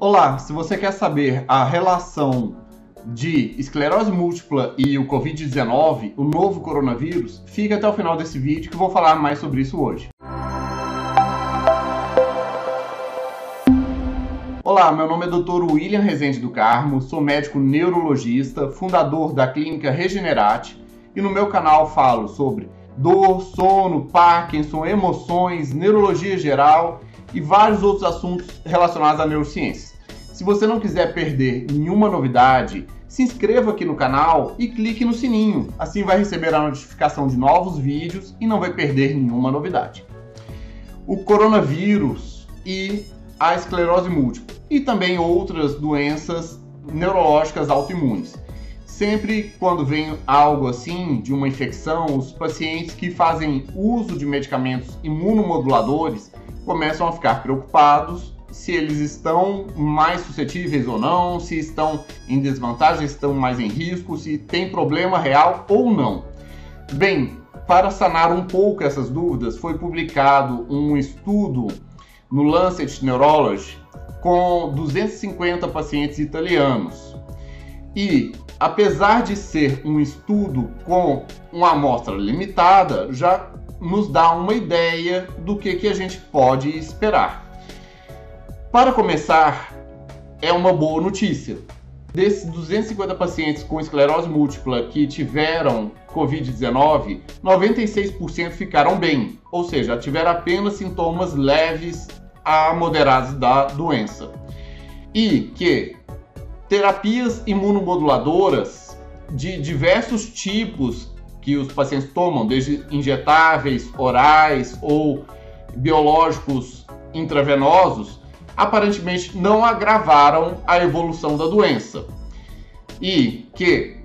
Olá, se você quer saber a relação de esclerose múltipla e o Covid-19, o novo coronavírus, fica até o final desse vídeo que eu vou falar mais sobre isso hoje. Olá, meu nome é Dr. William Rezende do Carmo, sou médico neurologista, fundador da clínica Regenerate e no meu canal falo sobre dor, sono, Parkinson, emoções, neurologia geral e vários outros assuntos relacionados à neurociência. Se você não quiser perder nenhuma novidade, se inscreva aqui no canal e clique no sininho. Assim vai receber a notificação de novos vídeos e não vai perder nenhuma novidade. O coronavírus e a esclerose múltipla e também outras doenças neurológicas autoimunes. Sempre quando vem algo assim de uma infecção, os pacientes que fazem uso de medicamentos imunomoduladores começam a ficar preocupados se eles estão mais suscetíveis ou não, se estão em desvantagem, estão mais em risco, se tem problema real ou não. Bem, para sanar um pouco essas dúvidas, foi publicado um estudo no Lancet Neurology com 250 pacientes italianos. E, apesar de ser um estudo com uma amostra limitada, já nos dá uma ideia do que, que a gente pode esperar. Para começar, é uma boa notícia. Desses 250 pacientes com esclerose múltipla que tiveram Covid-19, 96% ficaram bem, ou seja, tiveram apenas sintomas leves a moderados da doença. E que terapias imunomoduladoras de diversos tipos que os pacientes tomam, desde injetáveis, orais ou biológicos intravenosos, aparentemente não agravaram a evolução da doença. E que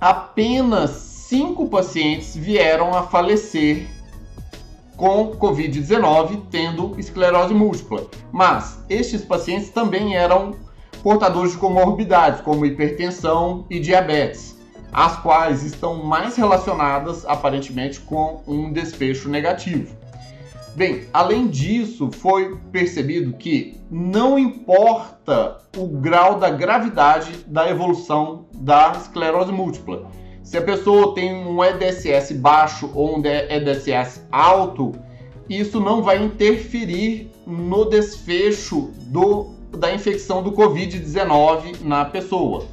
apenas cinco pacientes vieram a falecer com Covid-19, tendo esclerose múltipla. Mas estes pacientes também eram portadores de comorbidades, como hipertensão e diabetes as quais estão mais relacionadas aparentemente com um desfecho negativo. Bem, além disso, foi percebido que não importa o grau da gravidade da evolução da esclerose múltipla. Se a pessoa tem um EDSS baixo ou um EDSS alto, isso não vai interferir no desfecho do, da infecção do Covid-19 na pessoa.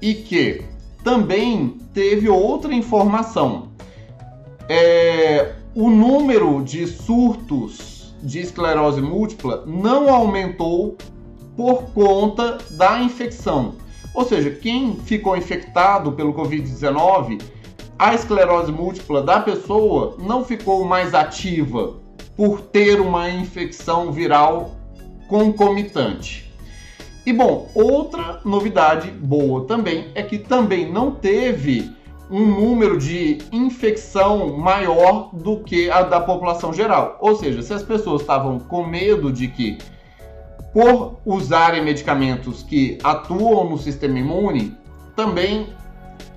E que também teve outra informação. É, o número de surtos de esclerose múltipla não aumentou por conta da infecção. Ou seja, quem ficou infectado pelo Covid-19, a esclerose múltipla da pessoa não ficou mais ativa por ter uma infecção viral concomitante. E bom, outra novidade boa também é que também não teve um número de infecção maior do que a da população geral. Ou seja, se as pessoas estavam com medo de que, por usarem medicamentos que atuam no sistema imune, também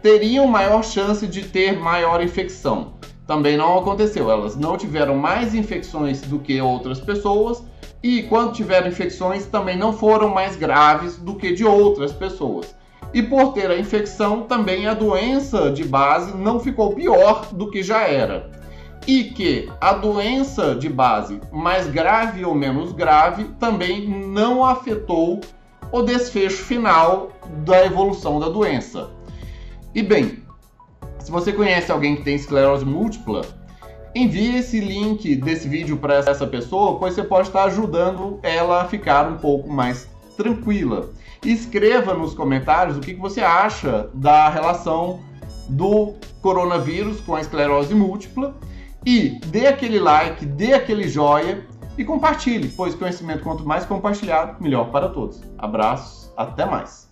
teriam maior chance de ter maior infecção. Também não aconteceu, elas não tiveram mais infecções do que outras pessoas e quando tiveram infecções também não foram mais graves do que de outras pessoas. E por ter a infecção, também a doença de base não ficou pior do que já era. E que a doença de base, mais grave ou menos grave, também não afetou o desfecho final da evolução da doença. E bem, se você conhece alguém que tem esclerose múltipla, envie esse link desse vídeo para essa pessoa, pois você pode estar ajudando ela a ficar um pouco mais tranquila. Escreva nos comentários o que você acha da relação do coronavírus com a esclerose múltipla e dê aquele like, dê aquele joia e compartilhe, pois conhecimento quanto mais compartilhado, melhor para todos. Abraços, até mais.